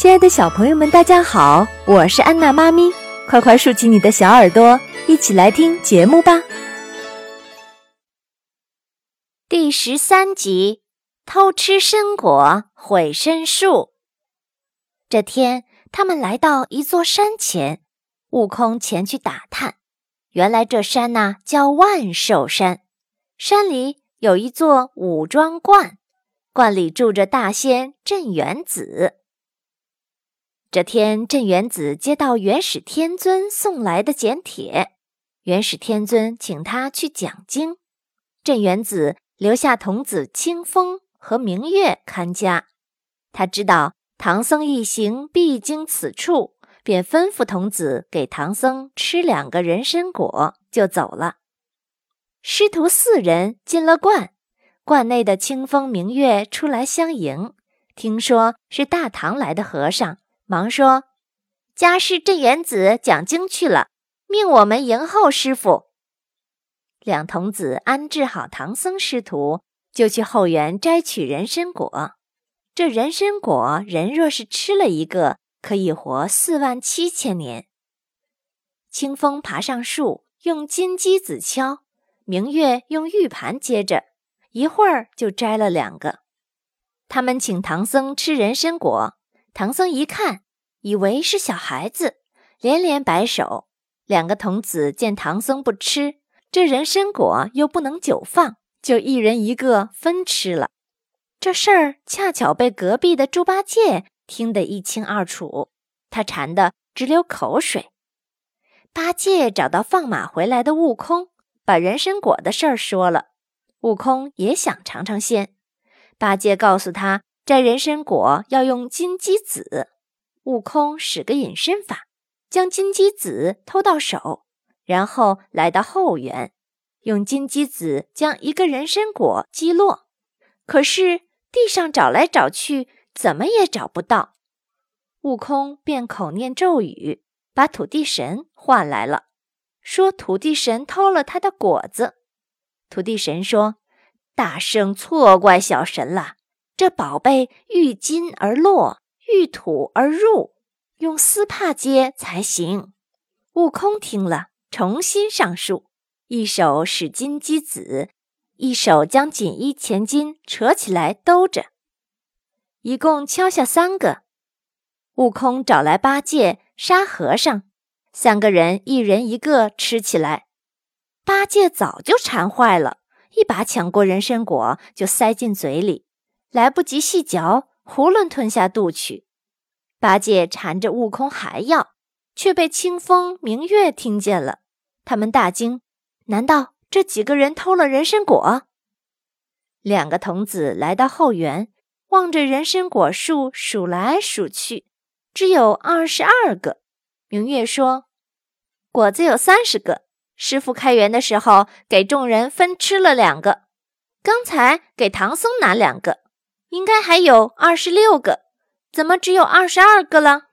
亲爱的小朋友们，大家好，我是安娜妈咪，快快竖起你的小耳朵，一起来听节目吧。第十三集：偷吃参果毁参树。这天，他们来到一座山前，悟空前去打探，原来这山呐叫万寿山，山里有一座五庄观，观里住着大仙镇元子。这天，镇元子接到元始天尊送来的简帖，元始天尊请他去讲经。镇元子留下童子清风和明月看家。他知道唐僧一行必经此处，便吩咐童子给唐僧吃两个人参果，就走了。师徒四人进了观，观内的清风明月出来相迎，听说是大唐来的和尚。忙说：“家师镇元子讲经去了，命我们迎候师傅。”两童子安置好唐僧师徒，就去后园摘取人参果。这人参果，人若是吃了一个，可以活四万七千年。清风爬上树，用金鸡子敲；明月用玉盘接着，一会儿就摘了两个。他们请唐僧吃人参果。唐僧一看，以为是小孩子，连连摆手。两个童子见唐僧不吃这人参果，又不能久放，就一人一个分吃了。这事儿恰巧被隔壁的猪八戒听得一清二楚，他馋得直流口水。八戒找到放马回来的悟空，把人参果的事儿说了。悟空也想尝尝鲜，八戒告诉他。摘人参果要用金鸡子，悟空使个隐身法，将金鸡子偷到手，然后来到后园，用金鸡子将一个人参果击落。可是地上找来找去，怎么也找不到。悟空便口念咒语，把土地神唤来了，说土地神偷了他的果子。土地神说：“大圣错怪小神了。”这宝贝遇金而落，遇土而入，用丝帕接才行。悟空听了，重新上树，一手使金鸡子，一手将锦衣前襟扯起来兜着，一共敲下三个。悟空找来八戒、沙和尚，三个人一人一个吃起来。八戒早就馋坏了，一把抢过人参果就塞进嘴里。来不及细嚼，囫囵吞下肚去。八戒缠着悟空还要，却被清风明月听见了。他们大惊：难道这几个人偷了人参果？两个童子来到后园，望着人参果树数来数去，只有二十二个。明月说：“果子有三十个，师傅开园的时候给众人分吃了两个，刚才给唐僧拿两个。”应该还有二十六个，怎么只有二十二个了？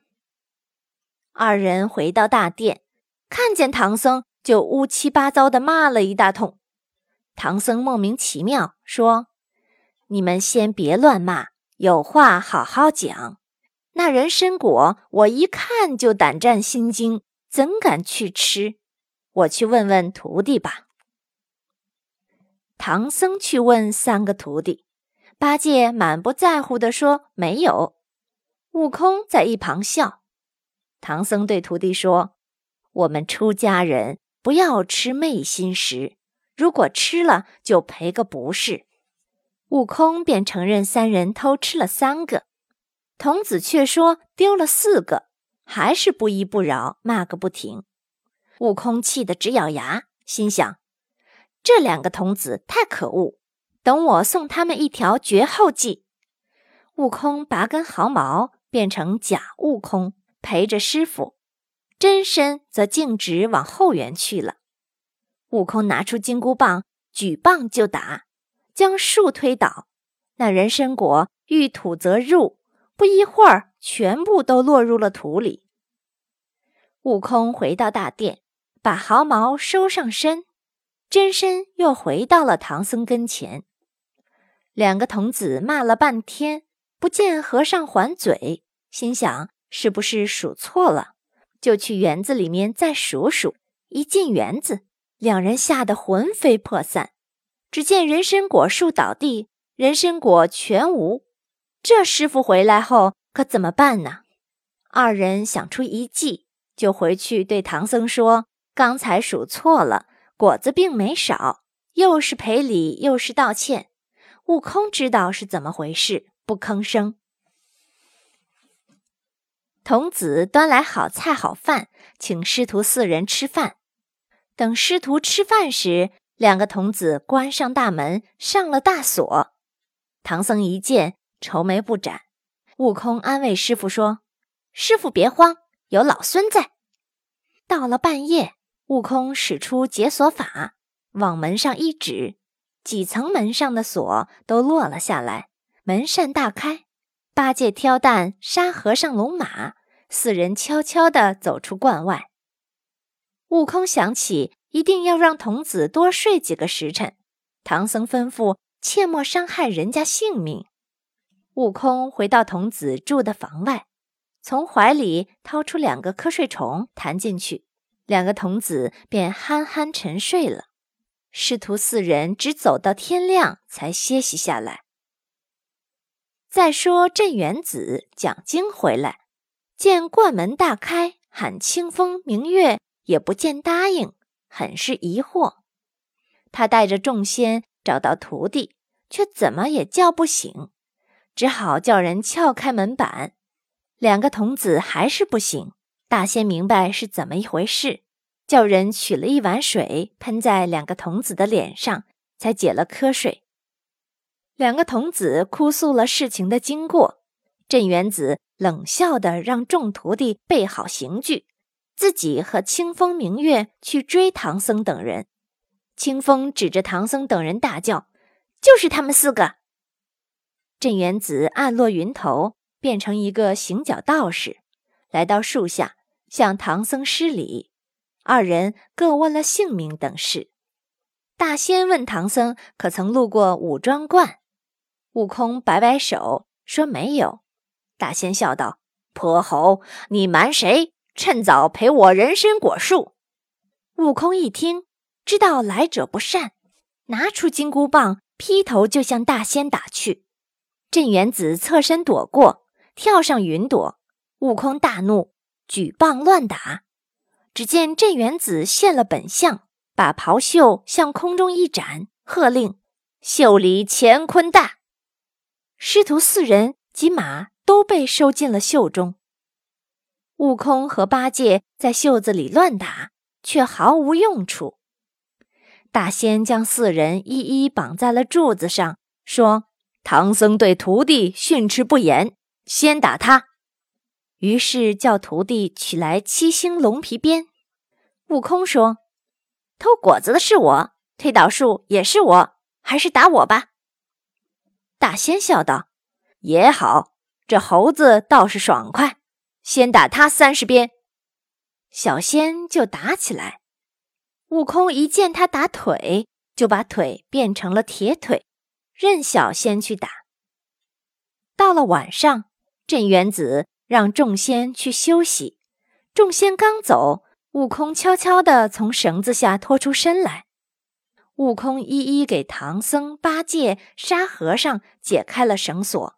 二人回到大殿，看见唐僧，就乌七八糟的骂了一大通。唐僧莫名其妙说：“你们先别乱骂，有话好好讲。那人参果，我一看就胆战心惊，怎敢去吃？我去问问徒弟吧。”唐僧去问三个徒弟。八戒满不在乎地说：“没有。”悟空在一旁笑。唐僧对徒弟说：“我们出家人不要吃昧心食，如果吃了就赔个不是。”悟空便承认三人偷吃了三个，童子却说丢了四个，还是不依不饶，骂个不停。悟空气得直咬牙，心想：这两个童子太可恶。等我送他们一条绝后计。悟空拔根毫毛，变成假悟空，陪着师傅；真身则径直往后园去了。悟空拿出金箍棒，举棒就打，将树推倒。那人参果遇土则入，不一会儿，全部都落入了土里。悟空回到大殿，把毫毛收上身，真身又回到了唐僧跟前。两个童子骂了半天，不见和尚还嘴，心想是不是数错了，就去园子里面再数数。一进园子，两人吓得魂飞魄散。只见人参果树倒地，人参果全无。这师傅回来后可怎么办呢？二人想出一计，就回去对唐僧说：“刚才数错了，果子并没少，又是赔礼又是道歉。”悟空知道是怎么回事，不吭声。童子端来好菜好饭，请师徒四人吃饭。等师徒吃饭时，两个童子关上大门，上了大锁。唐僧一见，愁眉不展。悟空安慰师傅说：“师傅别慌，有老孙在。”到了半夜，悟空使出解锁法，往门上一指。几层门上的锁都落了下来，门扇大开。八戒挑担，沙和尚龙马，四人悄悄地走出观外。悟空想起一定要让童子多睡几个时辰，唐僧吩咐切莫伤害人家性命。悟空回到童子住的房外，从怀里掏出两个瞌睡虫，弹进去，两个童子便酣酣沉睡了。师徒四人只走到天亮才歇息下来。再说镇元子讲经回来，见观门大开，喊清风明月，也不见答应，很是疑惑。他带着众仙找到徒弟，却怎么也叫不醒，只好叫人撬开门板，两个童子还是不醒。大仙明白是怎么一回事。叫人取了一碗水喷在两个童子的脸上，才解了瞌睡。两个童子哭诉了事情的经过，镇元子冷笑的让众徒弟备好刑具，自己和清风明月去追唐僧等人。清风指着唐僧等人大叫：“就是他们四个！”镇元子暗落云头，变成一个行脚道士，来到树下向唐僧施礼。二人各问了姓名等事。大仙问唐僧：“可曾路过五庄观？”悟空摆摆手说：“没有。”大仙笑道：“泼猴，你瞒谁？趁早赔我人参果树！”悟空一听，知道来者不善，拿出金箍棒，劈头就向大仙打去。镇元子侧身躲过，跳上云朵。悟空大怒，举棒乱打。只见镇元子现了本相，把袍袖向空中一展，喝令：“袖里乾坤大！”师徒四人及马都被收进了袖中。悟空和八戒在袖子里乱打，却毫无用处。大仙将四人一一绑在了柱子上，说：“唐僧对徒弟训斥不严，先打他。”于是叫徒弟取来七星龙皮鞭。悟空说：“偷果子的是我，推倒树也是我，还是打我吧。”大仙笑道：“也好，这猴子倒是爽快，先打他三十鞭。”小仙就打起来。悟空一见他打腿，就把腿变成了铁腿，任小仙去打。到了晚上，镇元子。让众仙去休息。众仙刚走，悟空悄悄地从绳子下脱出身来。悟空一一给唐僧、八戒、沙和尚解开了绳索。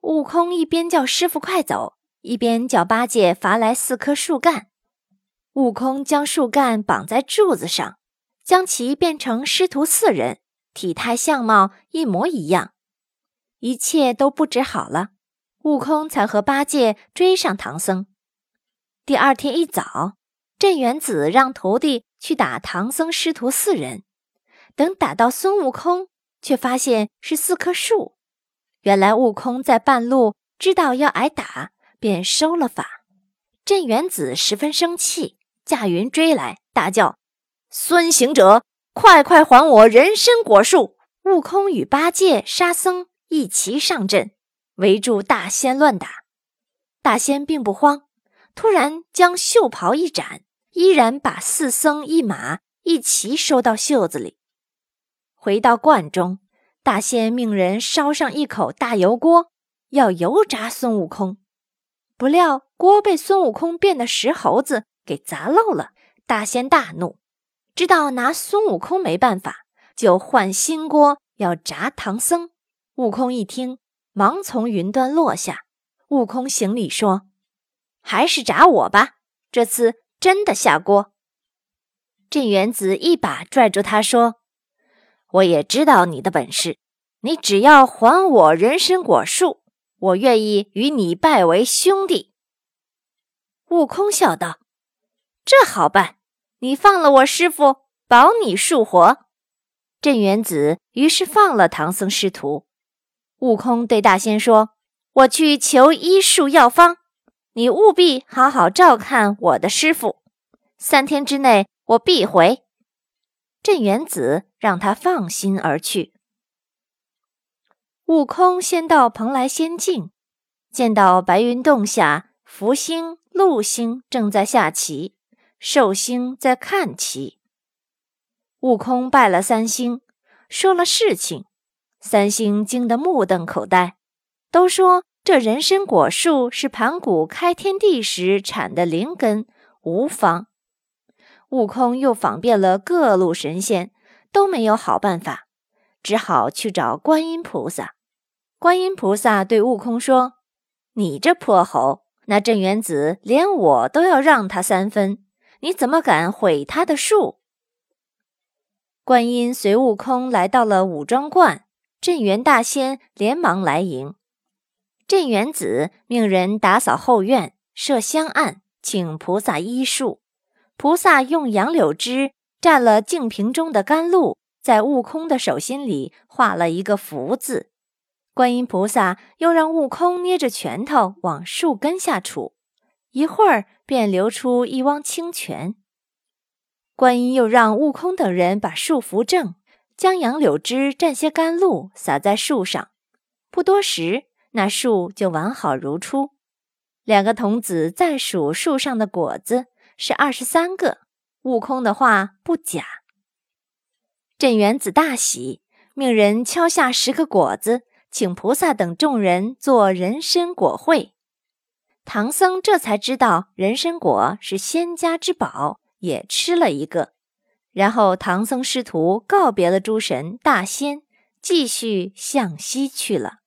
悟空一边叫师傅快走，一边叫八戒伐来四棵树干。悟空将树干绑在柱子上，将其变成师徒四人，体态相貌一模一样。一切都布置好了。悟空才和八戒追上唐僧。第二天一早，镇元子让徒弟去打唐僧师徒四人。等打到孙悟空，却发现是四棵树。原来悟空在半路知道要挨打，便收了法。镇元子十分生气，驾云追来，大叫：“孙行者，快快还我人参果树！”悟空与八戒、沙僧一齐上阵。围住大仙乱打，大仙并不慌，突然将袖袍一展，依然把四僧一马一齐收到袖子里。回到观中，大仙命人烧上一口大油锅，要油炸孙悟空。不料锅被孙悟空变的石猴子给砸漏了。大仙大怒，知道拿孙悟空没办法，就换新锅要炸唐僧。悟空一听，忙从云端落下。悟空行礼说：“还是炸我吧，这次真的下锅。”镇元子一把拽住他说：“我也知道你的本事，你只要还我人参果树，我愿意与你拜为兄弟。”悟空笑道。这好办，你放了我师傅，保你树活。镇元子于是放了唐僧师徒。悟空对大仙说：“我去求医术药方，你务必好好照看我的师傅。三天之内，我必回。”镇元子让他放心而去。悟空先到蓬莱仙境，见到白云洞下，福星、禄星正在下棋。寿星在看棋，悟空拜了三星，说了事情。三星惊得目瞪口呆，都说这人参果树是盘古开天地时产的灵根，无妨。悟空又访遍了各路神仙，都没有好办法，只好去找观音菩萨。观音菩萨对悟空说：“你这泼猴，那镇元子连我都要让他三分。”你怎么敢毁他的树？观音随悟空来到了五庄观，镇元大仙连忙来迎。镇元子命人打扫后院，设香案，请菩萨医术。菩萨用杨柳枝蘸了净瓶中的甘露，在悟空的手心里画了一个福字。观音菩萨又让悟空捏着拳头往树根下杵。一会儿便流出一汪清泉。观音又让悟空等人把树扶正，将杨柳枝蘸些甘露洒在树上。不多时，那树就完好如初。两个童子再数树上的果子，是二十三个。悟空的话不假。镇元子大喜，命人敲下十个果子，请菩萨等众人做人参果会。唐僧这才知道人参果是仙家之宝，也吃了一个。然后唐僧师徒告别了诸神大仙，继续向西去了。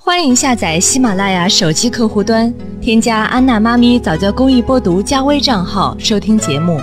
欢迎下载喜马拉雅手机客户端，添加安娜妈咪早教公益播读加微账号收听节目。